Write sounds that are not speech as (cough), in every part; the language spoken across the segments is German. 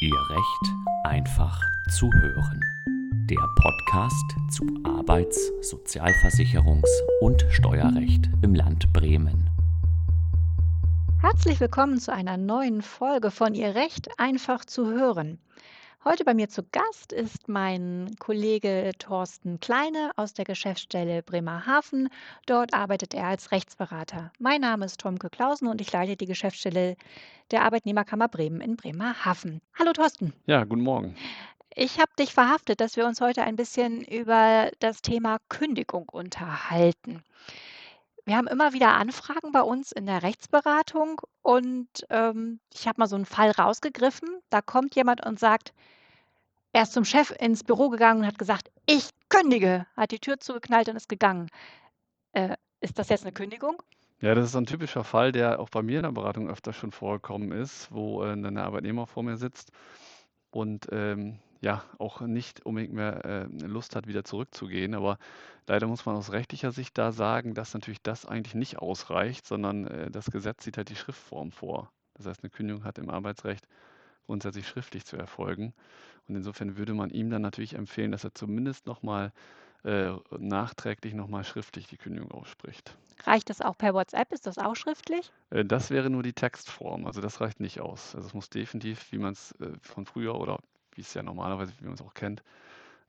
Ihr Recht einfach zu hören. Der Podcast zu Arbeits-, Sozialversicherungs- und Steuerrecht im Land Bremen. Herzlich willkommen zu einer neuen Folge von Ihr Recht einfach zu hören. Heute bei mir zu Gast ist mein Kollege Thorsten Kleine aus der Geschäftsstelle Bremerhaven. Dort arbeitet er als Rechtsberater. Mein Name ist Tomke Klausen und ich leite die Geschäftsstelle der Arbeitnehmerkammer Bremen in Bremerhaven. Hallo Thorsten. Ja, guten Morgen. Ich habe dich verhaftet, dass wir uns heute ein bisschen über das Thema Kündigung unterhalten. Wir haben immer wieder Anfragen bei uns in der Rechtsberatung und ähm, ich habe mal so einen Fall rausgegriffen. Da kommt jemand und sagt, er ist zum Chef ins Büro gegangen und hat gesagt, ich kündige, hat die Tür zugeknallt und ist gegangen. Äh, ist das jetzt eine Kündigung? Ja, das ist ein typischer Fall, der auch bei mir in der Beratung öfter schon vorgekommen ist, wo äh, ein Arbeitnehmer vor mir sitzt und ähm, ja auch nicht unbedingt mehr äh, Lust hat, wieder zurückzugehen. Aber leider muss man aus rechtlicher Sicht da sagen, dass natürlich das eigentlich nicht ausreicht, sondern äh, das Gesetz sieht halt die Schriftform vor. Das heißt, eine Kündigung hat im Arbeitsrecht grundsätzlich schriftlich zu erfolgen. Und insofern würde man ihm dann natürlich empfehlen, dass er zumindest nochmal äh, nachträglich nochmal schriftlich die Kündigung ausspricht. Reicht das auch per WhatsApp? Ist das auch schriftlich? Äh, das wäre nur die Textform, also das reicht nicht aus. Also es muss definitiv, wie man es äh, von früher oder wie es ja normalerweise, wie man es auch kennt,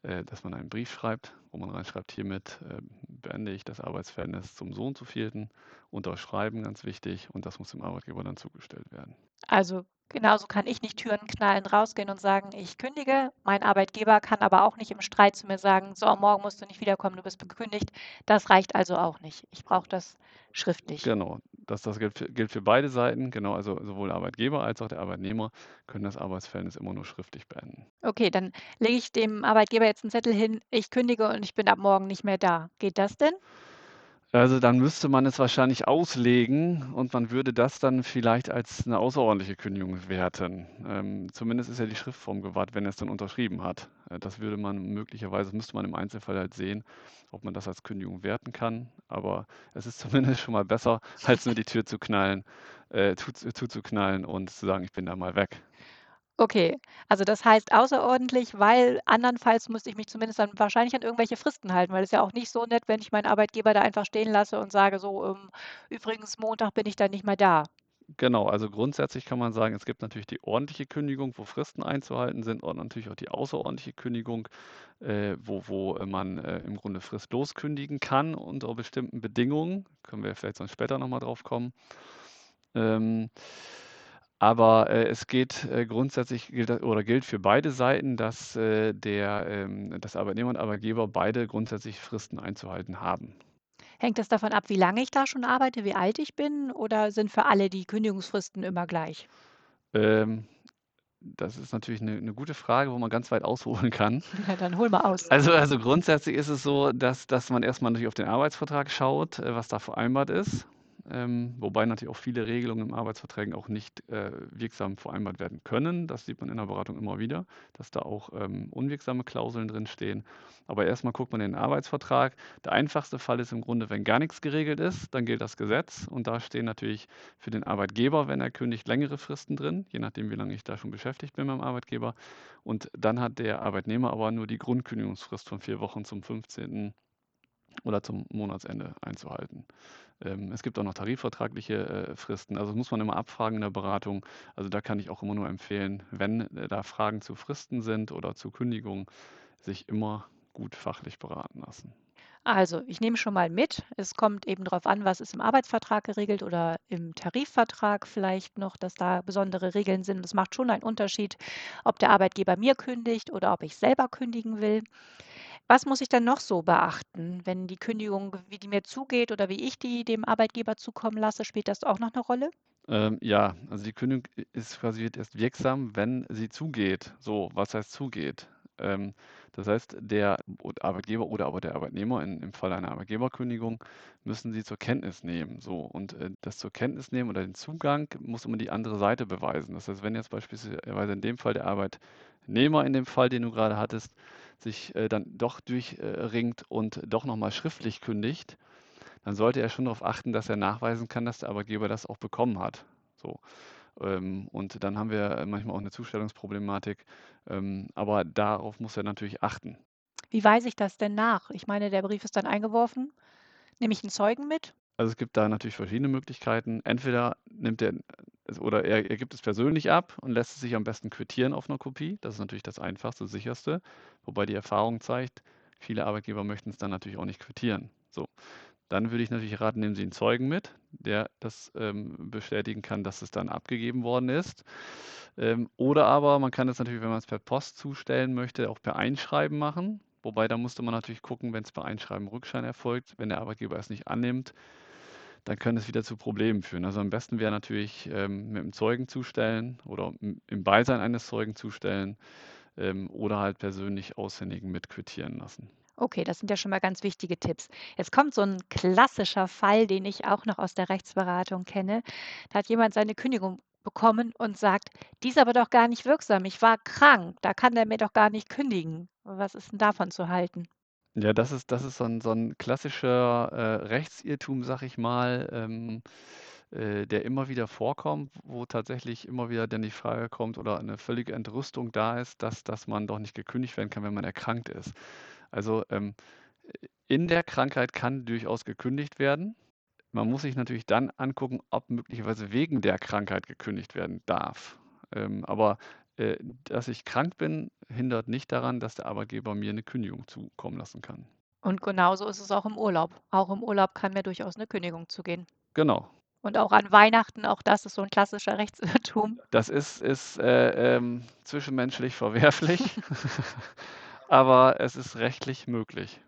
äh, dass man einen Brief schreibt, wo man reinschreibt, hiermit äh, beende ich das Arbeitsverhältnis zum Sohn zu vierten, unterschreiben, ganz wichtig, und das muss dem Arbeitgeber dann zugestellt werden. Also genauso kann ich nicht Türen knallen, rausgehen und sagen, ich kündige. Mein Arbeitgeber kann aber auch nicht im Streit zu mir sagen, so, morgen musst du nicht wiederkommen, du bist gekündigt. Das reicht also auch nicht. Ich brauche das schriftlich. Genau, das, das gilt, für, gilt für beide Seiten, genau, also sowohl Arbeitgeber als auch der Arbeitnehmer können das Arbeitsverhältnis immer nur schriftlich beenden. Okay, dann lege ich dem Arbeitgeber jetzt einen Zettel hin, ich kündige und ich bin ab morgen nicht mehr da. Geht das denn? Also dann müsste man es wahrscheinlich auslegen und man würde das dann vielleicht als eine außerordentliche Kündigung werten. Ähm, zumindest ist ja die Schriftform gewahrt, wenn er es dann unterschrieben hat. Äh, das würde man möglicherweise, müsste man im Einzelfall halt sehen, ob man das als Kündigung werten kann. Aber es ist (laughs) zumindest schon mal besser, als nur die Tür zu knallen, äh, zuzuknallen und zu sagen, ich bin da mal weg. Okay, also das heißt außerordentlich, weil andernfalls müsste ich mich zumindest dann wahrscheinlich an irgendwelche Fristen halten, weil es ja auch nicht so nett, wenn ich meinen Arbeitgeber da einfach stehen lasse und sage so, ähm, übrigens Montag bin ich dann nicht mehr da. Genau, also grundsätzlich kann man sagen, es gibt natürlich die ordentliche Kündigung, wo Fristen einzuhalten sind und natürlich auch die außerordentliche Kündigung, äh, wo, wo man äh, im Grunde fristlos kündigen kann unter bestimmten Bedingungen. Können wir vielleicht sonst später nochmal drauf kommen. Ähm, aber äh, es geht äh, grundsätzlich gilt, oder gilt für beide Seiten, dass äh, der, ähm, das Arbeitnehmer und Arbeitgeber beide grundsätzlich Fristen einzuhalten haben. Hängt das davon ab, wie lange ich da schon arbeite, wie alt ich bin, oder sind für alle die Kündigungsfristen immer gleich? Ähm, das ist natürlich eine, eine, gute Frage, wo man ganz weit ausholen kann. (laughs) Ja, dann hol mal aus. Also, also grundsätzlich ist es so, dass, dass man erstmal natürlich auf den Arbeitsvertrag schaut, äh, was da vereinbart ist ähm, wobei natürlich auch viele Regelungen im Arbeitsverträgen auch nicht äh, wirksam vereinbart werden können. Das sieht man in der Beratung immer wieder, dass da auch ähm, unwirksame Klauseln drin stehen. Aber erstmal guckt man in den Arbeitsvertrag. Der einfachste Fall ist im Grunde, wenn gar nichts geregelt ist, dann gilt das Gesetz und da stehen natürlich für den Arbeitgeber, wenn er kündigt, längere Fristen drin, je nachdem, wie lange ich da schon beschäftigt bin beim Arbeitgeber. Und dann hat der Arbeitnehmer aber nur die Grundkündigungsfrist von vier Wochen zum 15 oder zum Monatsende einzuhalten. Ähm, es gibt auch noch tarifvertragliche äh, Fristen, also das muss man immer abfragen in der Beratung. Also da kann ich auch immer nur empfehlen, wenn äh, da Fragen zu Fristen sind oder zu Kündigungen, sich immer gut fachlich beraten lassen. Also, ich nehme schon mal mit. Es kommt eben darauf an, was ist im Arbeitsvertrag geregelt oder im Tarifvertrag vielleicht noch, dass da besondere Regeln sind. Es macht schon einen Unterschied, ob der Arbeitgeber mir kündigt oder ob ich selber kündigen will. Was muss ich dann noch so beachten, wenn die Kündigung, wie die mir zugeht oder wie ich die dem Arbeitgeber zukommen lasse, spielt das auch noch eine Rolle? Ähm, ja, also die Kündigung ist quasi wird erst wirksam, wenn sie zugeht. So, was heißt zugeht? Ähm, das heißt, der Arbeitgeber oder aber der Arbeitnehmer in, im Fall einer Arbeitgeberkündigung müssen sie zur Kenntnis nehmen. So, und äh, das zur Kenntnis nehmen oder den Zugang muss immer die andere Seite beweisen. Das heißt, wenn jetzt beispielsweise in dem Fall der Arbeitnehmer in dem Fall, den du gerade hattest, sich äh, dann doch durchringt und doch nochmal schriftlich kündigt, dann sollte er schon darauf achten, dass er nachweisen kann, dass der Arbeitgeber das auch bekommen hat. So. Ähm, und dann haben wir manchmal auch eine Zustellungsproblematik. Ähm, aber darauf muss er natürlich achten. Wie weise ich das denn nach? Ich meine, der Brief ist dann eingeworfen. Nehme ich einen Zeugen mit? Also es gibt da natürlich verschiedene Möglichkeiten. Entweder nimmt er oder er, er gibt es persönlich ab und lässt es sich am besten quittieren auf einer Kopie. Das ist natürlich das einfachste, sicherste. Wobei die Erfahrung zeigt, viele Arbeitgeber möchten es dann natürlich auch nicht quittieren. So, dann würde ich natürlich raten, nehmen Sie einen Zeugen mit, der das ähm, bestätigen kann, dass es dann abgegeben worden ist. Ähm, oder aber man kann es natürlich, wenn man es per Post zustellen möchte, auch per Einschreiben machen. Wobei da musste man natürlich gucken, wenn es per Einschreiben Rückschein erfolgt, wenn der Arbeitgeber es nicht annimmt, dann könnte es wieder zu Problemen führen. Also am besten wäre natürlich ähm, mit einem Zeugen zustellen oder im Beisein eines Zeugen zustellen ähm, oder halt persönlich aushändigen mitquittieren lassen. Okay, das sind ja schon mal ganz wichtige Tipps. Jetzt kommt so ein klassischer Fall, den ich auch noch aus der Rechtsberatung kenne. Da hat jemand seine Kündigung bekommen und sagt, die ist aber doch gar nicht wirksam. Ich war krank, da kann der mir doch gar nicht kündigen. Was ist denn davon zu halten? Ja, das ist, das ist so ein, so ein klassischer äh, Rechtsirrtum, sag ich mal, ähm, äh, der immer wieder vorkommt, wo tatsächlich immer wieder dann die Frage kommt oder eine völlige Entrüstung da ist, dass, dass man doch nicht gekündigt werden kann, wenn man erkrankt ist. Also ähm, in der Krankheit kann durchaus gekündigt werden. Man muss sich natürlich dann angucken, ob möglicherweise wegen der Krankheit gekündigt werden darf. Ähm, aber äh, dass ich krank bin, hindert nicht daran, dass der Arbeitgeber mir eine Kündigung zukommen lassen kann. Und genauso ist es auch im Urlaub. Auch im Urlaub kann mir durchaus eine Kündigung zugehen. Genau. Und auch an Weihnachten, auch das ist so ein klassischer (laughs) Rechtsirrtum. Das ist, ist äh, ähm, zwischenmenschlich verwerflich. (laughs) (laughs) aber es ist rechtlich möglich.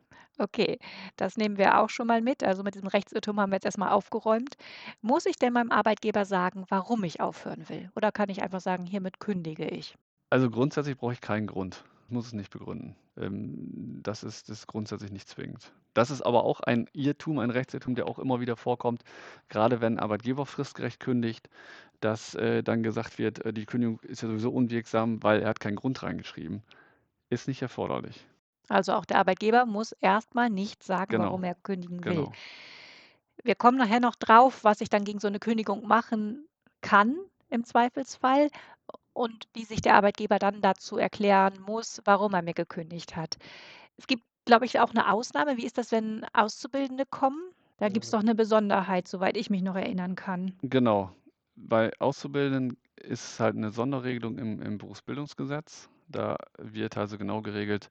Okay, das nehmen wir auch schon mal mit. Also mit diesem Rechtsirrtum haben wir jetzt erstmal aufgeräumt. Muss ich denn meinem Arbeitgeber sagen, warum ich aufhören will? Oder kann ich einfach sagen, hiermit kündige ich? Also grundsätzlich brauche ich keinen Grund. Ich muss es nicht begründen. Ähm, das ist, das ist grundsätzlich nicht zwingend. Das ist aber auch ein Irrtum, ein Rechtsirrtum, der auch immer wieder vorkommt, gerade wenn ein Arbeitgeber fristgerecht kündigt, dass äh, dann gesagt wird, äh, die Kündigung ist ja sowieso unwirksam, weil er hat keinen Grund reingeschrieben ist nicht erforderlich. Also auch der Arbeitgeber muss erstmal nicht sagen, Genau, warum er kündigen will. genau. Wir kommen nachher noch drauf, was ich dann gegen so eine Kündigung machen kann im Zweifelsfall und wie sich der Arbeitgeber dann dazu erklären muss, warum er mir gekündigt hat. Es gibt, glaube ich, auch eine Ausnahme. Wie ist das, wenn Auszubildende kommen? Da gibt es doch eine Besonderheit, soweit ich mich noch erinnern kann. Genau. Bei Auszubildenden ist es halt eine Sonderregelung im, im Berufsbildungsgesetz. Da wird also genau geregelt,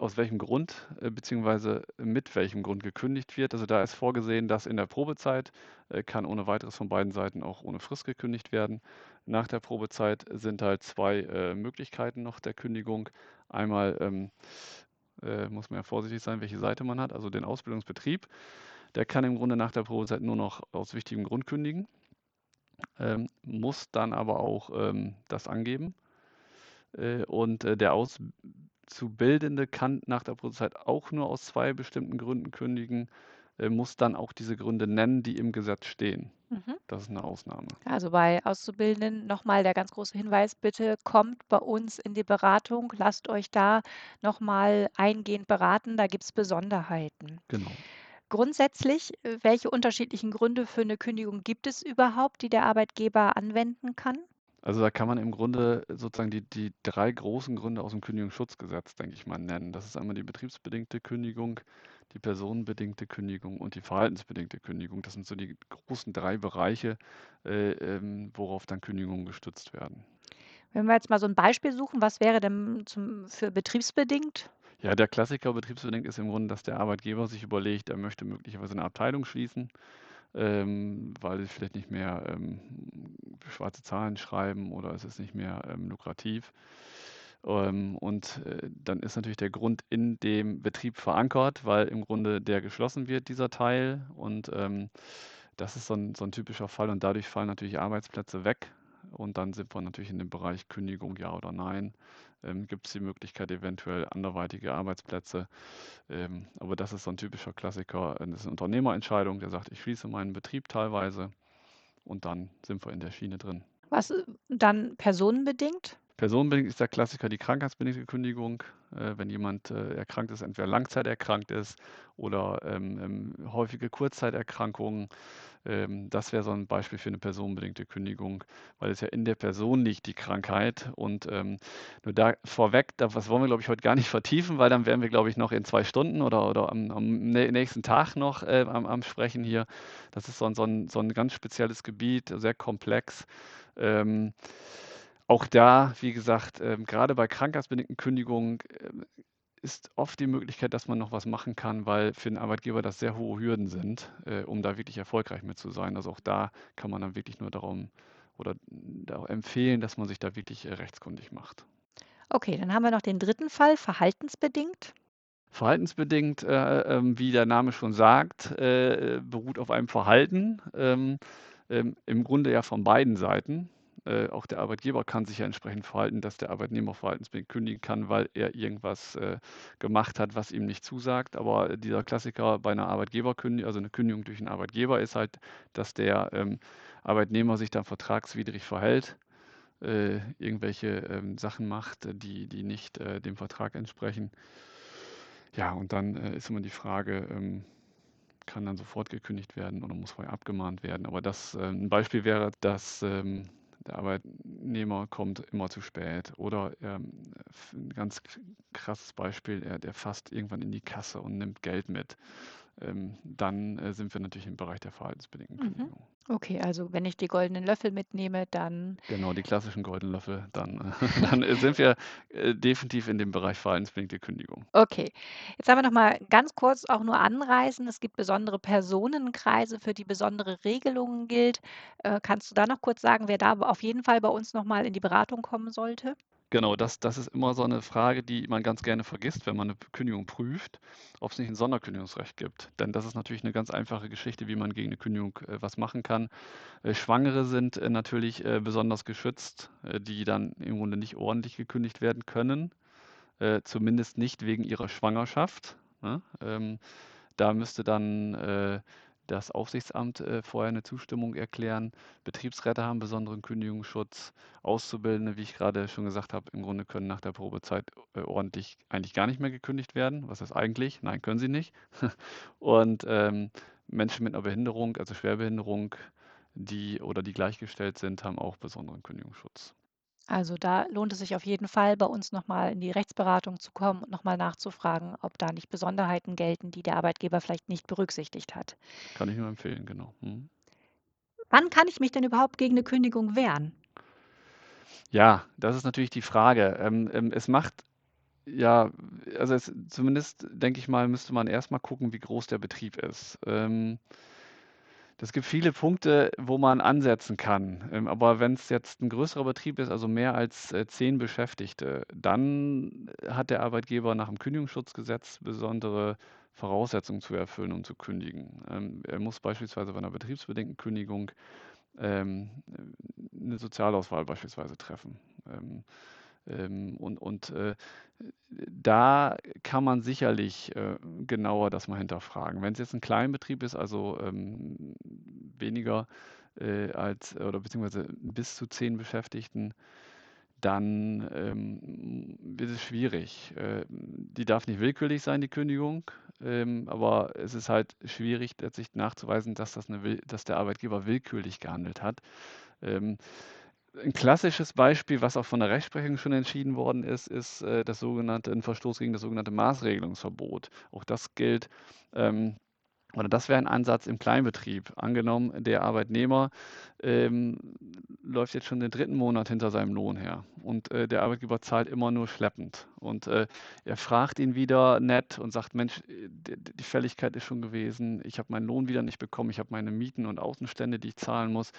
aus welchem Grund äh, beziehungsweise mit welchem Grund gekündigt wird. Also da ist vorgesehen, dass in der Probezeit äh, kann ohne weiteres von beiden Seiten auch ohne Frist gekündigt werden. Nach der Probezeit sind halt zwei äh, Möglichkeiten noch der Kündigung. Einmal ähm, äh, muss man ja vorsichtig sein, welche Seite man hat, also den Ausbildungsbetrieb. Der kann im Grunde nach der Probezeit nur noch aus wichtigem Grund kündigen, ähm, muss dann aber auch ähm, das angeben und äh, der Auszubildende kann nach der Probezeit auch nur aus zwei bestimmten Gründen kündigen, äh, muss dann auch diese Gründe nennen, die im Gesetz stehen. Mhm. Das ist eine Ausnahme. Also bei Auszubildenden nochmal der ganz große Hinweis, bitte kommt bei uns in die Beratung, lasst euch da nochmal eingehend beraten, da gibt es Besonderheiten. Genau. Grundsätzlich, welche unterschiedlichen Gründe für eine Kündigung gibt es überhaupt, die der Arbeitgeber anwenden kann? Also da kann man im Grunde sozusagen die, die drei großen Gründe aus dem Kündigungsschutzgesetz, denke ich mal, nennen. Das ist einmal die betriebsbedingte Kündigung, die personenbedingte Kündigung und die verhaltensbedingte Kündigung. Das sind so die großen drei Bereiche, äh, ähm, worauf dann Kündigungen gestützt werden. Wenn wir jetzt mal so ein Beispiel suchen, was wäre denn zum, für betriebsbedingt? Ja, der Klassiker betriebsbedingt ist im Grunde, dass der Arbeitgeber sich überlegt, er möchte möglicherweise eine Abteilung schließen ähm, weil sie vielleicht nicht mehr ähm, schwarze Zahlen schreiben oder es ist nicht mehr ähm, lukrativ. Ähm, und äh, dann ist natürlich der Grund in dem Betrieb verankert, weil im Grunde der geschlossen wird, dieser Teil. Und ähm, das ist so ein, so ein typischer Fall und dadurch fallen natürlich Arbeitsplätze weg. Und dann sind wir natürlich in dem Bereich Kündigung, ja oder nein ähm, gibt es die Möglichkeit, eventuell anderweitige Arbeitsplätze. Ähm, aber das ist so ein typischer Klassiker. Das ist eine Unternehmerentscheidung, der sagt, ich schließe meinen Betrieb teilweise und dann sind wir in der Schiene drin. Was äh, dann personenbedingt? Personenbedingt ist der Klassiker die krankheitsbedingte Kündigung. Äh, wenn jemand äh, erkrankt ist, entweder langzeiterkrankt ist oder ähm, ähm, häufige Kurzzeiterkrankungen. Ähm, das wäre so ein Beispiel für eine personenbedingte Kündigung, weil es ja in der Person liegt, die Krankheit. Und ähm, nur da vorweg, das wollen wir, glaube ich, heute gar nicht (laughs) vertiefen, weil dann wären wir, glaube ich, noch in zwei Stunden oder, oder am, am nächsten Tag noch äh, am, am, Sprechen hier. Das ist so ein, so, ein, so ein ganz spezielles Gebiet, sehr komplex. Ähm, auch da, wie gesagt, ähm, gerade bei krankheitsbedingten Kündigungen äh, ist oft die Möglichkeit, dass man noch was machen kann, weil für den Arbeitgeber das sehr hohe Hürden sind, äh, um da wirklich erfolgreich mit zu sein. Also auch da kann man dann wirklich nur darum oder da empfehlen, dass man sich da wirklich äh, rechtskundig macht. Okay, dann haben wir noch den dritten Fall, verhaltensbedingt. Verhaltensbedingt, äh, äh, wie der Name schon sagt, äh, beruht auf einem Verhalten. Ähm, ähm, Im Grunde ja von beiden Seiten. Äh, auch der Arbeitgeber kann sich ja entsprechend verhalten, dass der Arbeitnehmer verhaltensbedingt kündigen kann, weil er irgendwas äh, gemacht hat, was ihm nicht zusagt. Aber dieser Klassiker bei einer Arbeitgeberkündigung, also eine Kündigung durch einen Arbeitgeber, ist halt, dass der ähm, Arbeitnehmer sich dann vertragswidrig verhält, äh, irgendwelche ähm, Sachen macht, die, die nicht äh, dem Vertrag entsprechen. Ja, und dann äh, ist immer die Frage, ähm, kann dann sofort gekündigt werden oder muss vorher abgemahnt werden. Aber das äh, ein Beispiel wäre, dass ähm, der Arbeitnehmer kommt immer zu spät. Oder ähm, ein ganz krasses Beispiel, er, der fasst irgendwann in die Kasse und nimmt Geld mit ähm, dann äh, sind wir natürlich im Bereich der verhaltensbedingten mhm. Kündigung. Okay, also wenn ich die goldenen Löffel mitnehme, dann. Genau, die klassischen goldenen Löffel, dann, (laughs) dann äh, sind wir äh, definitiv in dem Bereich verhaltensbedingte Kündigung. Okay, jetzt haben wir noch mal ganz kurz auch nur anreißen. Es gibt besondere Personenkreise, für die besondere Regelungen gilt. Äh, kannst du da noch kurz sagen, wer da auf jeden Fall bei uns noch mal in die Beratung kommen sollte? Genau, das, das ist immer so eine Frage, die man ganz gerne vergisst, wenn man eine Kündigung prüft, ob es nicht ein Sonderkündigungsrecht gibt. Denn das ist natürlich eine ganz einfache Geschichte, wie man gegen eine Kündigung äh, was machen kann. Äh, Schwangere sind äh, natürlich äh, besonders geschützt, äh, die dann im Grunde nicht ordentlich gekündigt werden können, äh, zumindest nicht wegen ihrer Schwangerschaft. Ne? Ähm, da müsste dann das Aufsichtsamt äh, vorher eine Zustimmung erklären. Betriebsräte haben besonderen Kündigungsschutz. Auszubildende, wie ich gerade schon gesagt habe, im Grunde können nach der Probezeit äh, ordentlich eigentlich gar nicht mehr gekündigt werden. Was ist eigentlich? Nein, können sie nicht. (laughs) Und ähm, Menschen mit einer Behinderung, also Schwerbehinderung, die oder die gleichgestellt sind, haben auch besonderen Kündigungsschutz. Also da lohnt es sich auf jeden Fall, bei uns nochmal in die Rechtsberatung zu kommen und nochmal nachzufragen, ob da nicht Besonderheiten gelten, die der Arbeitgeber vielleicht nicht berücksichtigt hat. Kann ich nur empfehlen, genau. Mhm. Wann kann ich mich denn überhaupt gegen eine Kündigung wehren? Ja, das ist natürlich die Frage. Ähm, ähm, es macht ja, also es, zumindest denke ich mal, müsste man erstmal gucken, wie groß der Betrieb ist. Ähm, es gibt viele Punkte, wo man ansetzen kann. Ähm, aber wenn es jetzt ein größerer Betrieb ist, also mehr als äh, zehn Beschäftigte, dann hat der Arbeitgeber nach dem Kündigungsschutzgesetz besondere Voraussetzungen zu erfüllen, um zu kündigen. Ähm, er muss beispielsweise bei einer betriebsbedingten Kündigung ähm, eine Sozialauswahl beispielsweise treffen. Ähm, und und äh, da kann man sicherlich äh, genauer das mal hinterfragen. Wenn es jetzt ein Kleinbetrieb ist, also ähm, weniger äh, als oder beziehungsweise bis zu zehn Beschäftigten, dann ähm, wird es schwierig. Äh, die darf nicht willkürlich sein, die Kündigung, ähm, aber es ist halt schwierig, letztlich nachzuweisen, dass, das eine, dass der Arbeitgeber willkürlich gehandelt hat. Ähm, ein klassisches Beispiel, was auch von der Rechtsprechung schon entschieden worden ist, ist äh, das sogenannte, ein Verstoß gegen das sogenannte Maßregelungsverbot. Auch das gilt, ähm, oder das wäre ein Ansatz im Kleinbetrieb. Angenommen, der Arbeitnehmer ähm, läuft jetzt schon den dritten Monat hinter seinem Lohn her und äh, der Arbeitgeber zahlt immer nur schleppend. Und äh, er fragt ihn wieder nett und sagt, Mensch, die, die Fälligkeit ist schon gewesen, ich habe meinen Lohn wieder nicht bekommen, ich habe meine Mieten und Außenstände, die ich zahlen muss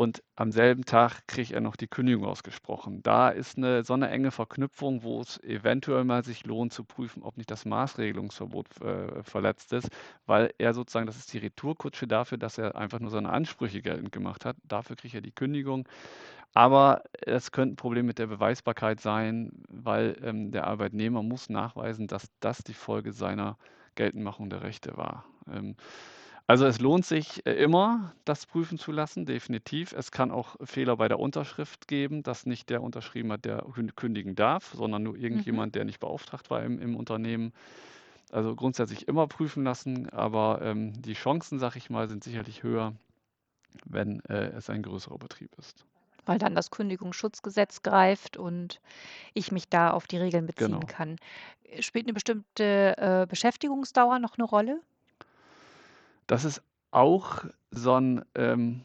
und am selben Tag kriegt er noch die Kündigung ausgesprochen. Da ist eine so eine enge Verknüpfung, wo es eventuell mal sich lohnt zu prüfen, ob nicht das Maßregelungsverbot äh, verletzt ist, weil er sozusagen, das ist die Retourkutsche dafür, dass er einfach nur seine Ansprüche geltend gemacht hat. Dafür kriegt er die Kündigung. Aber es könnte ein Problem mit der Beweisbarkeit sein, weil ähm, der Arbeitnehmer muss nachweisen, dass das die Folge seiner Geltendmachung der Rechte war. Ähm, Also es lohnt sich äh, immer, das prüfen zu lassen, definitiv. Es kann auch Fehler bei der Unterschrift geben, dass nicht der unterschrieben hat, der kündigen darf, sondern nur Mhm. irgendjemand, der nicht beauftragt war im, im Unternehmen. Also grundsätzlich immer prüfen lassen, aber ähm, die Chancen, sag ich mal, sind sicherlich höher, wenn äh, es ein größerer Betrieb ist. Weil dann das Kündigungsschutzgesetz greift und ich mich da auf die Regeln beziehen Genau. kann. Spielt eine bestimmte äh, Beschäftigungsdauer noch eine Rolle? Das ist auch so ein, ähm,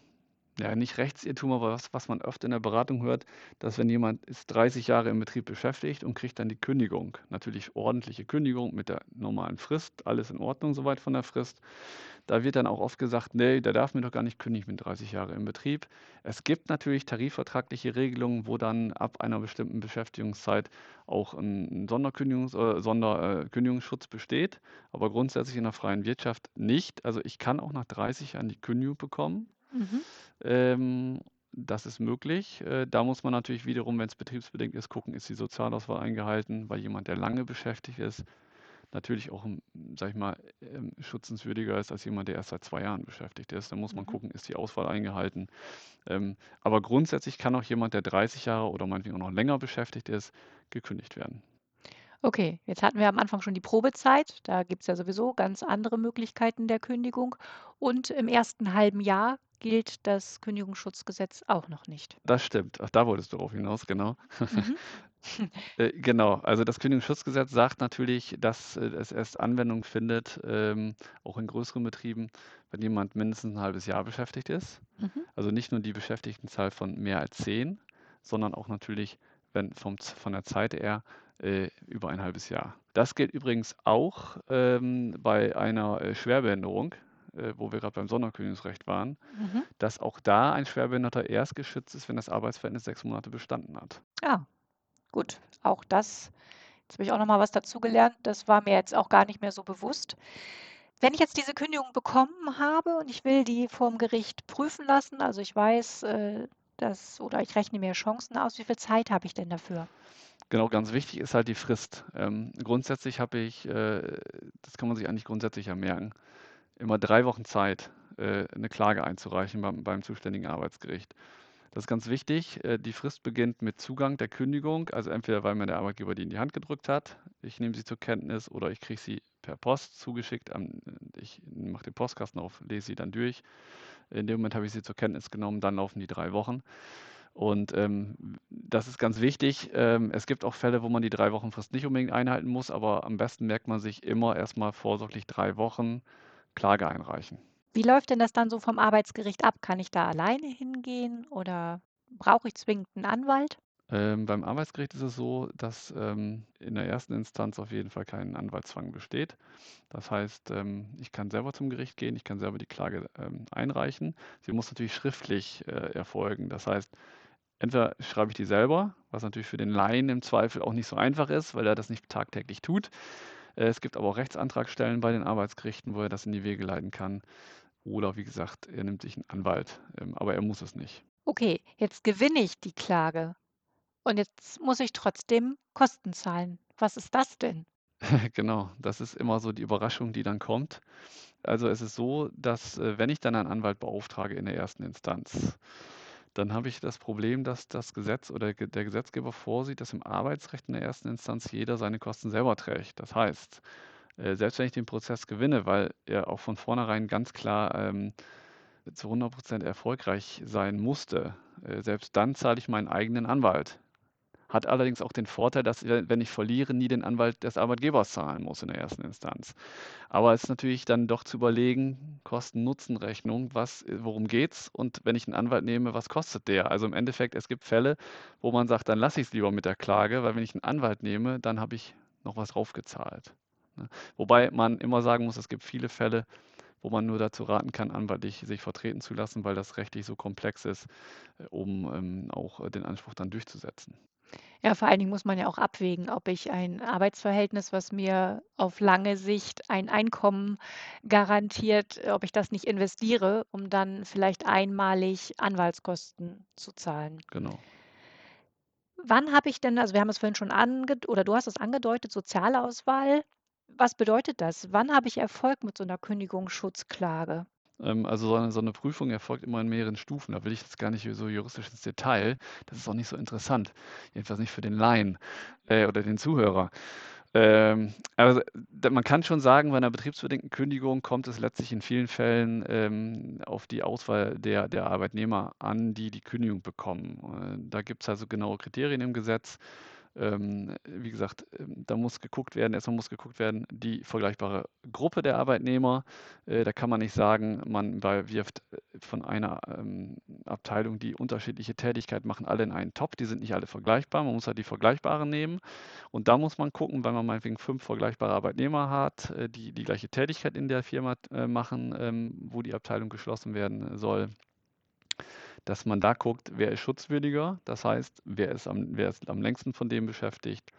ja, nicht Rechtsirrtum, aber was, was man oft in der Beratung hört, dass wenn jemand ist 30 Jahre im Betrieb beschäftigt und kriegt dann die Kündigung, natürlich ordentliche Kündigung mit der normalen Frist, alles in Ordnung soweit von der Frist, da wird dann auch oft gesagt, nee, der darf mir doch gar nicht kündigen, bin 30 Jahre im Betrieb. Es gibt natürlich tarifvertragliche Regelungen, wo dann ab einer bestimmten Beschäftigungszeit auch ein Sonderkündigungs äh, Sonderkündigungsschutz besteht, aber grundsätzlich in der freien Wirtschaft nicht. Also ich kann auch nach 30 Jahren die Kündigung bekommen. Mhm. Ähm, das ist möglich. Äh, da muss man natürlich wiederum, wenn es betriebsbedingt ist, gucken, ist die Sozialauswahl eingehalten, weil jemand, der lange beschäftigt ist, natürlich auch, sag ich mal, ähm, schutzenswürdiger ist als jemand, der erst seit zwei Jahren beschäftigt ist. Da muss man Mhm. gucken, ist die Auswahl eingehalten. Ähm, aber grundsätzlich kann auch jemand, der 30 Jahre oder meinetwegen auch noch länger beschäftigt ist, gekündigt werden. Okay, jetzt hatten wir am Anfang schon die Probezeit. Da gibt es ja sowieso ganz andere Möglichkeiten der Kündigung. Und im ersten halben Jahr gilt das Kündigungsschutzgesetz auch noch nicht. Das stimmt. Ach, da wolltest du darauf hinaus, genau. Mhm. (laughs) (laughs) Äh, genau, also das Kündigungsschutzgesetz sagt natürlich, dass äh, es erst Anwendung findet, ähm, auch in größeren Betrieben, wenn jemand mindestens ein halbes Jahr beschäftigt ist. Mhm. Also nicht nur die Beschäftigtenzahl von mehr als zehn, sondern auch natürlich, wenn vom, von der Zeit her äh, über ein halbes Jahr. Das gilt übrigens auch ähm, bei einer äh, Schwerbehinderung, äh, wo wir gerade beim Sonderkündigungsrecht waren, Mhm. dass auch da ein Schwerbehinderter erst geschützt ist, wenn das Arbeitsverhältnis sechs Monate bestanden hat. Ah, gut. Auch das, jetzt habe ich auch noch mal was dazugelernt. Das war mir jetzt auch gar nicht mehr so bewusst. Wenn ich jetzt diese Kündigung bekommen habe und ich will die vorm Gericht prüfen lassen, also ich weiß, äh, dass, oder ich rechne mir Chancen aus, wie viel Zeit habe ich denn dafür? Genau, ganz wichtig ist halt die Frist. Ähm, grundsätzlich habe ich, äh, das kann man sich eigentlich grundsätzlich ja merken, immer drei Wochen Zeit, äh, eine Klage einzureichen beim, beim zuständigen Arbeitsgericht. Das ist ganz wichtig. Äh, die Frist beginnt mit Zugang der Kündigung, also entweder weil mir der Arbeitgeber die in die Hand gedrückt hat, ich nehme sie zur Kenntnis oder ich kriege sie per Post zugeschickt. Ich mache den Postkasten auf, lese sie dann durch. In dem Moment habe ich sie zur Kenntnis genommen, dann laufen die drei Wochen. Und ähm, das ist ganz wichtig. Ähm, es gibt auch Fälle, wo man die drei Wochen Frist nicht unbedingt einhalten muss, aber am besten merkt man sich immer erstmal vorsorglich drei Wochen Klage einreichen. Wie läuft denn das dann so vom Arbeitsgericht ab? Kann ich da alleine hingehen oder brauche ich zwingend einen Anwalt? Ähm, beim Arbeitsgericht ist es so, dass ähm, in der ersten Instanz auf jeden Fall kein Anwaltszwang besteht. Das heißt, ähm, ich kann selber zum Gericht gehen, ich kann selber die Klage ähm, einreichen. Sie muss natürlich schriftlich äh, erfolgen. Das heißt, entweder schreibe ich die selber, was natürlich für den Laien im Zweifel auch nicht so einfach ist, weil er das nicht tagtäglich tut. Äh, es gibt aber auch Rechtsantragstellen bei den Arbeitsgerichten, wo er das in die Wege leiten kann. Oder wie gesagt, er nimmt sich einen Anwalt, ähm, aber er muss es nicht. Okay, jetzt gewinne ich die Klage und jetzt muss ich trotzdem Kosten zahlen. Was ist das denn? (laughs) Genau, das ist immer so die Überraschung, die dann kommt. Also es ist so, dass äh, wenn ich dann einen Anwalt beauftrage in der ersten Instanz, dann habe ich das Problem, dass das Gesetz oder der Gesetzgeber vorsieht, dass im Arbeitsrecht in der ersten Instanz jeder seine Kosten selber trägt. Das heißt, äh, selbst wenn ich den Prozess gewinne, weil er auch von vornherein ganz klar ähm, zu 100% erfolgreich sein musste, äh, selbst dann zahle ich meinen eigenen Anwalt. Hat allerdings auch den Vorteil, dass wenn ich verliere, nie den Anwalt des Arbeitgebers zahlen muss in der ersten Instanz. Aber es ist natürlich dann doch zu überlegen, Kosten-Nutzen-Rechnung, was, worum geht's? Und wenn ich einen Anwalt nehme, was kostet der? Also im Endeffekt, es gibt Fälle, wo man sagt, dann lasse ich es lieber mit der Klage, weil wenn ich einen Anwalt nehme, dann habe ich noch was draufgezahlt. Ne? Wobei man immer sagen muss, es gibt viele Fälle, wo man nur dazu raten kann, anwaltlich sich vertreten zu lassen, weil das rechtlich so komplex ist, äh, um ähm, auch äh, den Anspruch dann durchzusetzen. Ja, vor allen Dingen muss man ja auch abwägen, ob ich ein Arbeitsverhältnis, was mir auf lange Sicht ein Einkommen garantiert, äh, ob ich das nicht investiere, um dann vielleicht einmalig Anwaltskosten zu zahlen. Genau. Wann habe ich denn, also wir haben es vorhin schon ange oder du hast es angedeutet, Sozialauswahl. Was bedeutet das? Wann habe ich Erfolg mit so einer Kündigungsschutzklage? Ähm, also so eine, so eine Prüfung erfolgt immer in mehreren Stufen. Da will ich jetzt gar nicht so juristisch ins Detail. Das ist auch nicht so interessant. Jedenfalls nicht für den Laien äh, oder den Zuhörer. Ähm, also man kann schon sagen, bei einer betriebsbedingten Kündigung kommt es letztlich in vielen Fällen ähm, auf die Auswahl der, der Arbeitnehmer an, die die Kündigung bekommen. Äh, da gibt es also genaue Kriterien im Gesetz. Ähm, wie gesagt, ähm, da muss geguckt werden, erstmal muss geguckt werden, die vergleichbare Gruppe der Arbeitnehmer. Äh, da kann man nicht sagen, man wirft äh, von einer ähm, Abteilung, die unterschiedliche Tätigkeit machen, alle in einen Topf. Die sind nicht alle vergleichbar. Man muss halt die vergleichbaren nehmen. Und da muss man gucken, weil man meinetwegen fünf vergleichbare Arbeitnehmer hat, äh, die die gleiche Tätigkeit in der Firma äh, machen, ähm, wo die Abteilung geschlossen werden soll dass man da guckt, wer ist schutzwürdiger, das heißt, wer ist am, wer ist am längsten von dem beschäftigt,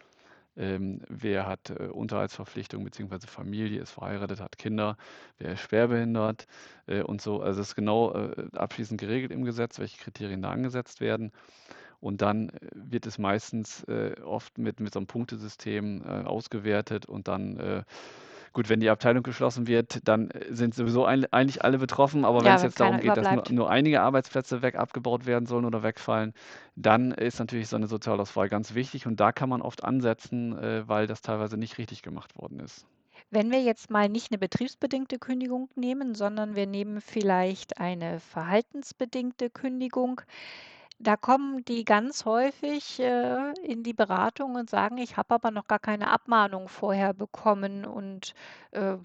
ähm, wer hat äh, Unterhaltsverpflichtungen bzw. Familie, ist verheiratet, hat Kinder, wer ist schwerbehindert äh, und so. Also es ist genau äh, abschließend geregelt im Gesetz, welche Kriterien da angesetzt werden. Und dann äh, wird es meistens äh, oft mit, mit so einem Punktesystem äh, ausgewertet und dann Gut, wenn die Abteilung geschlossen wird, dann äh, sind sowieso ein, eigentlich alle betroffen. Aber ja, wenn es jetzt darum geht, dass nur, nur, einige Arbeitsplätze weg abgebaut werden sollen oder wegfallen, dann ist natürlich so eine Sozialauswahl ganz wichtig. Und da kann man oft ansetzen, äh, weil das teilweise nicht richtig gemacht worden ist. Wenn wir jetzt mal nicht eine betriebsbedingte Kündigung nehmen, sondern wir nehmen vielleicht eine verhaltensbedingte Kündigung, da kommen die ganz häufig, äh, in die Beratung und sagen: „Ich habe aber noch gar keine Abmahnung vorher bekommen und, äh,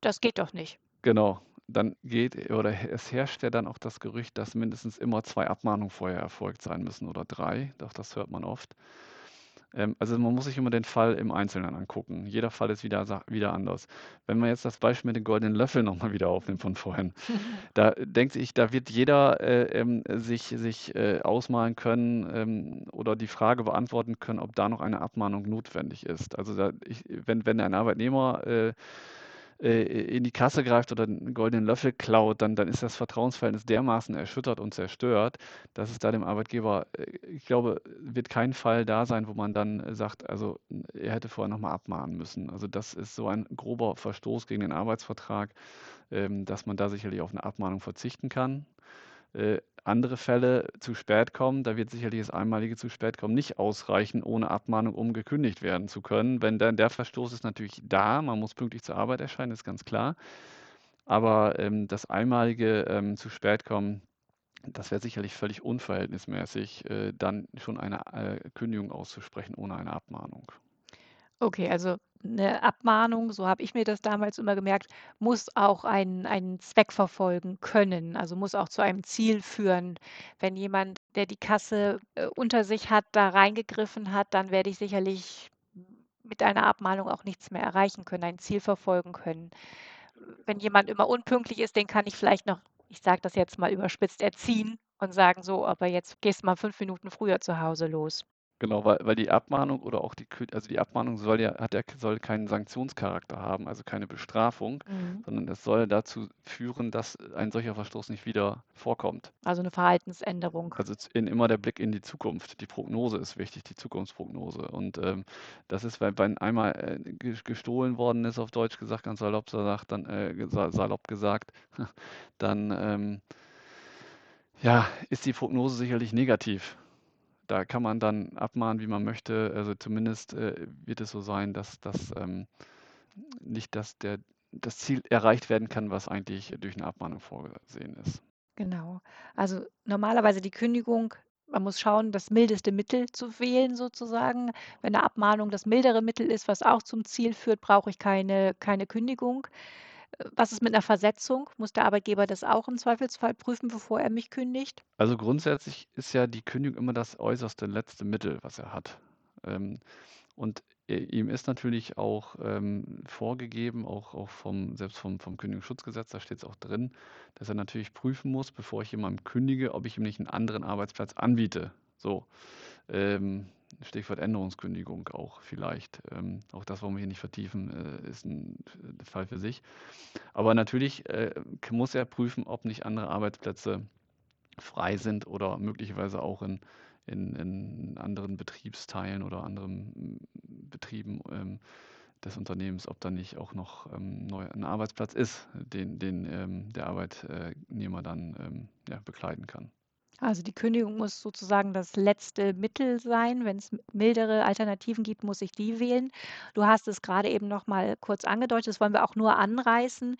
das geht doch nicht.“ Genau. Dann geht oder es herrscht ja dann auch das Gerücht, dass mindestens immer zwei Abmahnungen vorher erfolgt sein müssen oder drei. Doch das hört man oft. Ähm, also man muss sich immer den Fall im Einzelnen angucken. Jeder Fall ist wieder, wieder anders. Wenn man jetzt das Beispiel mit den goldenen Löffeln nochmal wieder aufnimmt von vorhin, (laughs) da denke ich, da wird jeder äh, ähm, sich, sich äh, ausmalen können ähm, oder die Frage beantworten können, ob da noch eine Abmahnung notwendig ist. Also da, ich, wenn, wenn ein Arbeitnehmer äh, äh, in die Kasse greift oder einen goldenen Löffel klaut, dann, dann ist das Vertrauensverhältnis dermaßen erschüttert und zerstört, dass es da dem Arbeitgeber, äh, ich glaube, wird kein Fall da sein, wo man dann sagt, also er hätte vorher nochmal abmahnen müssen. Also das ist so ein grober Verstoß gegen den Arbeitsvertrag, ähm, dass man da sicherlich auf eine Abmahnung verzichten kann. Äh, andere Fälle zu spät kommen, da wird sicherlich das einmalige zu spät kommen nicht ausreichen, ohne Abmahnung um gekündigt werden zu können. Wenn dann der Verstoß ist natürlich da, man muss pünktlich zur Arbeit erscheinen, ist ganz klar. Aber ähm, das einmalige ähm, zu spät kommen, das wäre sicherlich völlig unverhältnismäßig, äh, dann schon eine äh, Kündigung auszusprechen ohne eine Abmahnung. Okay, also eine Abmahnung, so habe ich mir das damals immer gemerkt, muss auch einen einen Zweck verfolgen können, also muss auch zu einem Ziel führen. Wenn jemand, der die Kasse, äh, unter sich hat, da reingegriffen hat, dann werde ich sicherlich mit einer Abmahnung auch nichts mehr erreichen können, ein Ziel verfolgen können. Wenn jemand immer unpünktlich ist, den kann ich vielleicht noch, ich sage das jetzt mal überspitzt, erziehen und sagen: „So, aber jetzt gehst du mal fünf Minuten früher zu Hause los.“ Genau, weil, weil die Abmahnung oder auch die, also die Abmahnung soll ja, hat ja, soll keinen Sanktionscharakter haben, also keine Bestrafung, Mhm. sondern es soll dazu führen, dass ein solcher Verstoß nicht wieder vorkommt. Also eine Verhaltensänderung. Also in, immer der Blick in die Zukunft. Die Prognose ist wichtig, die Zukunftsprognose. Und ähm, das ist, wenn, wenn einmal äh, gestohlen worden ist, auf Deutsch gesagt, ganz salopp gesagt, dann äh, salopp gesagt, (laughs) dann ähm, ja, ist die Prognose sicherlich negativ da kann man dann abmahnen, wie man möchte. Also zumindest äh, wird es so sein, dass, dass ähm, nicht dass der, das Ziel erreicht werden kann, was eigentlich durch eine Abmahnung vorgesehen ist. Genau. Also normalerweise die Kündigung, man muss schauen, das mildeste Mittel zu wählen sozusagen. Wenn eine Abmahnung das mildere Mittel ist, was auch zum Ziel führt, brauche ich keine, keine Kündigung. Was ist mit einer Versetzung? Muss der Arbeitgeber das auch im Zweifelsfall prüfen, bevor er mich kündigt? Also grundsätzlich ist ja die Kündigung immer das äußerste letzte Mittel, was er hat. Ähm, und ihm ist natürlich auch ähm, vorgegeben, auch, auch vom, selbst vom, vom Kündigungsschutzgesetz, da steht es auch drin, dass er natürlich prüfen muss, bevor ich jemandem kündige, ob ich ihm nicht einen anderen Arbeitsplatz anbiete. So. Ähm, Stichwort Änderungskündigung auch vielleicht. Ähm, auch das wollen wir hier nicht vertiefen, äh, ist ein äh, Fall für sich. Aber natürlich äh, muss er prüfen, ob nicht andere Arbeitsplätze frei sind oder möglicherweise auch in, in, in anderen Betriebsteilen oder anderen mm, Betrieben ähm, des Unternehmens, ob da nicht auch noch ähm, neu ein Arbeitsplatz ist, den, den ähm, der Arbeitnehmer dann ähm, ja, bekleiden kann. Also die Kündigung muss sozusagen das letzte Mittel sein. Wenn es mildere Alternativen gibt, muss ich die wählen. Du hast es gerade eben noch mal kurz angedeutet, das wollen wir auch nur anreißen.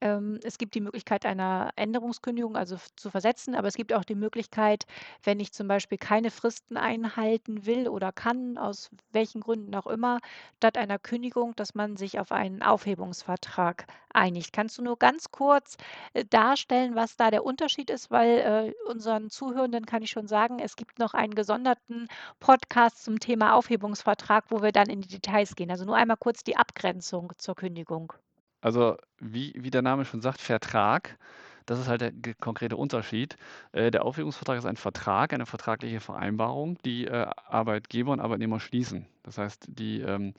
Ähm, es gibt die Möglichkeit einer Änderungskündigung, also zu versetzen, aber es gibt auch die Möglichkeit, wenn ich zum Beispiel keine Fristen einhalten will oder kann, aus welchen Gründen auch immer, statt einer Kündigung, dass man sich auf einen Aufhebungsvertrag einigt. Kannst du nur ganz kurz äh, darstellen, was da der Unterschied ist, weil äh, unseren Zuhörenden kann ich schon sagen, es gibt noch einen gesonderten Podcast zum Thema Aufhebungsvertrag, wo wir dann in die Details gehen. Also nur einmal kurz die Abgrenzung zur Kündigung. Also wie, wie der Name schon sagt, Vertrag. Das ist halt der konkrete Unterschied. Äh, der Aufhebungsvertrag ist ein Vertrag, eine vertragliche Vereinbarung, die äh, Arbeitgeber und Arbeitnehmer schließen. Das heißt, die ähm,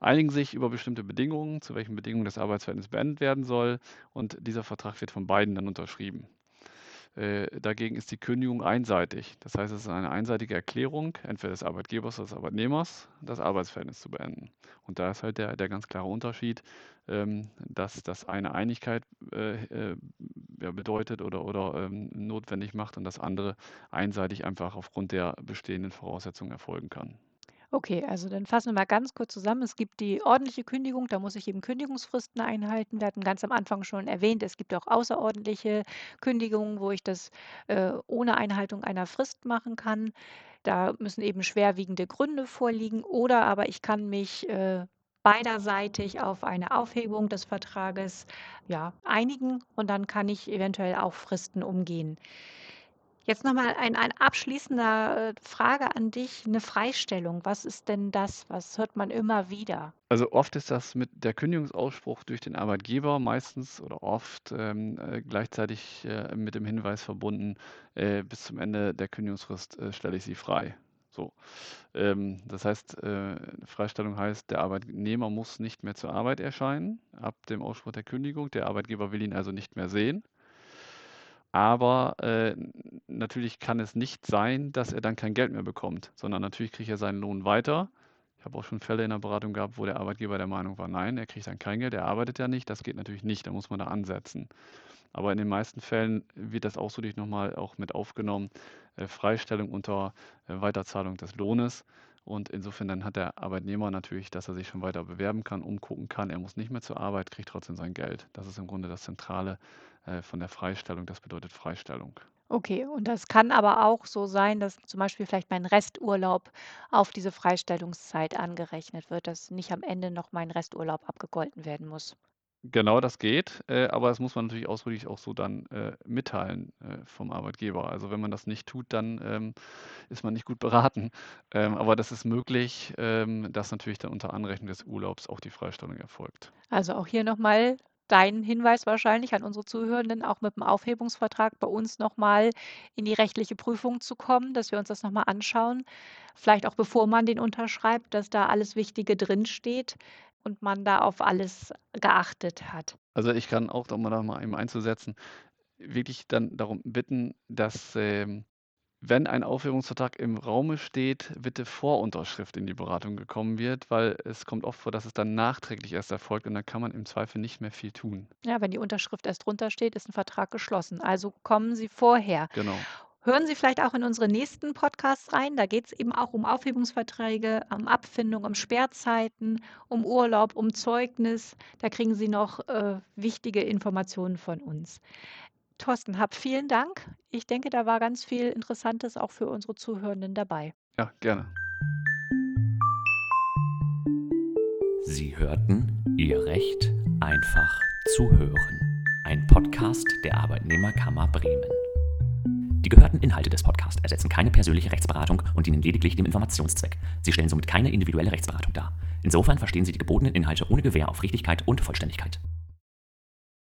einigen sich über bestimmte Bedingungen, zu welchen Bedingungen das Arbeitsverhältnis beendet werden soll. Und dieser Vertrag wird von beiden dann unterschrieben. Äh, dagegen ist die Kündigung einseitig. Das heißt, es ist eine einseitige Erklärung, entweder des Arbeitgebers oder des Arbeitnehmers, das Arbeitsverhältnis zu beenden. Und da ist halt der, der ganz klare Unterschied, ähm, dass das eine Einigkeit äh, äh, bedeutet oder, oder ähm, notwendig macht und das andere einseitig einfach aufgrund der bestehenden Voraussetzungen erfolgen kann. Okay, also dann fassen wir mal ganz kurz zusammen. Es gibt die ordentliche Kündigung, da muss ich eben Kündigungsfristen einhalten. Wir hatten ganz am Anfang schon erwähnt, es gibt auch außerordentliche Kündigungen, wo ich das äh, ohne Einhaltung einer Frist machen kann. Da müssen eben schwerwiegende Gründe vorliegen oder aber ich kann mich äh, beiderseitig auf eine Aufhebung des Vertrages ja, einigen und dann kann ich eventuell auch Fristen umgehen. Jetzt nochmal ein, ein abschließender äh, Frage an dich, eine Freistellung. Was ist denn das? Was hört man immer wieder? Also oft ist das mit der Kündigungsausspruch durch den Arbeitgeber meistens oder oft ähm, äh, gleichzeitig äh, mit dem Hinweis verbunden, äh, bis zum Ende der Kündigungsfrist äh, stelle ich sie frei. So. Ähm, das heißt, äh, Freistellung heißt, der Arbeitnehmer muss nicht mehr zur Arbeit erscheinen ab dem Ausspruch der Kündigung. Der Arbeitgeber will ihn also nicht mehr sehen. Aber äh, natürlich kann es nicht sein, dass er dann kein Geld mehr bekommt, sondern natürlich kriegt er seinen Lohn weiter. Ich habe auch schon Fälle in der Beratung gehabt, wo der Arbeitgeber der Meinung war, nein, er kriegt dann kein Geld, er arbeitet ja nicht. Das geht natürlich nicht, da muss man da ansetzen. Aber in den meisten Fällen wird das ausdrücklich nochmal auch mit aufgenommen, äh, Freistellung unter äh, Weiterzahlung des Lohnes. Und insofern dann hat der Arbeitnehmer natürlich, dass er sich schon weiter bewerben kann, umgucken kann. Er muss nicht mehr zur Arbeit, kriegt trotzdem sein Geld. Das ist im Grunde das Zentrale äh, von der Freistellung. Das bedeutet Freistellung. Okay, und das kann aber auch so sein, dass zum Beispiel vielleicht mein Resturlaub auf diese Freistellungszeit angerechnet wird, dass nicht am Ende noch mein Resturlaub abgegolten werden muss. Genau, das geht, äh, aber das muss man natürlich ausdrücklich auch so dann äh, mitteilen äh, vom Arbeitgeber. Also wenn man das nicht tut, dann ähm, ist man nicht gut (laughs) beraten. Ähm, aber das ist möglich, ähm, dass natürlich dann unter Anrechnung des Urlaubs auch die Freistellung erfolgt. Also auch hier nochmal dein Hinweis wahrscheinlich an unsere Zuhörenden, auch mit dem Aufhebungsvertrag bei uns nochmal in die rechtliche Prüfung zu kommen, dass wir uns das nochmal anschauen. Vielleicht auch bevor man den unterschreibt, dass da alles Wichtige drinsteht und man da auf alles geachtet hat. Also ich kann auch, um da mal eben einzusetzen, wirklich dann darum bitten, dass ähm, wenn ein Aufhebungsvertrag im Raume steht, bitte vor Unterschrift in die Beratung gekommen wird, weil es kommt oft vor, dass es dann nachträglich erst erfolgt und dann kann man im Zweifel nicht mehr viel tun. Ja, wenn die Unterschrift erst drunter steht, ist ein Vertrag geschlossen. Also kommen Sie vorher. Genau. Hören Sie vielleicht auch in unsere nächsten Podcasts rein. Da geht es eben auch um Aufhebungsverträge, um Abfindung, um Sperrzeiten, um Urlaub, um Zeugnis. Da kriegen Sie noch äh, wichtige Informationen von uns. Thorsten Hab, vielen Dank. Ich denke, da war ganz viel Interessantes auch für unsere Zuhörenden dabei. Ja, gerne. Sie hörten Ihr Recht einfach zu hören. Ein Podcast der Arbeitnehmerkammer Bremen. Die gehörten Inhalte des Podcasts ersetzen keine persönliche Rechtsberatung und dienen lediglich dem Informationszweck. Sie stellen somit keine individuelle Rechtsberatung dar. Insofern verstehen Sie die gebotenen Inhalte ohne Gewähr auf Richtigkeit und Vollständigkeit.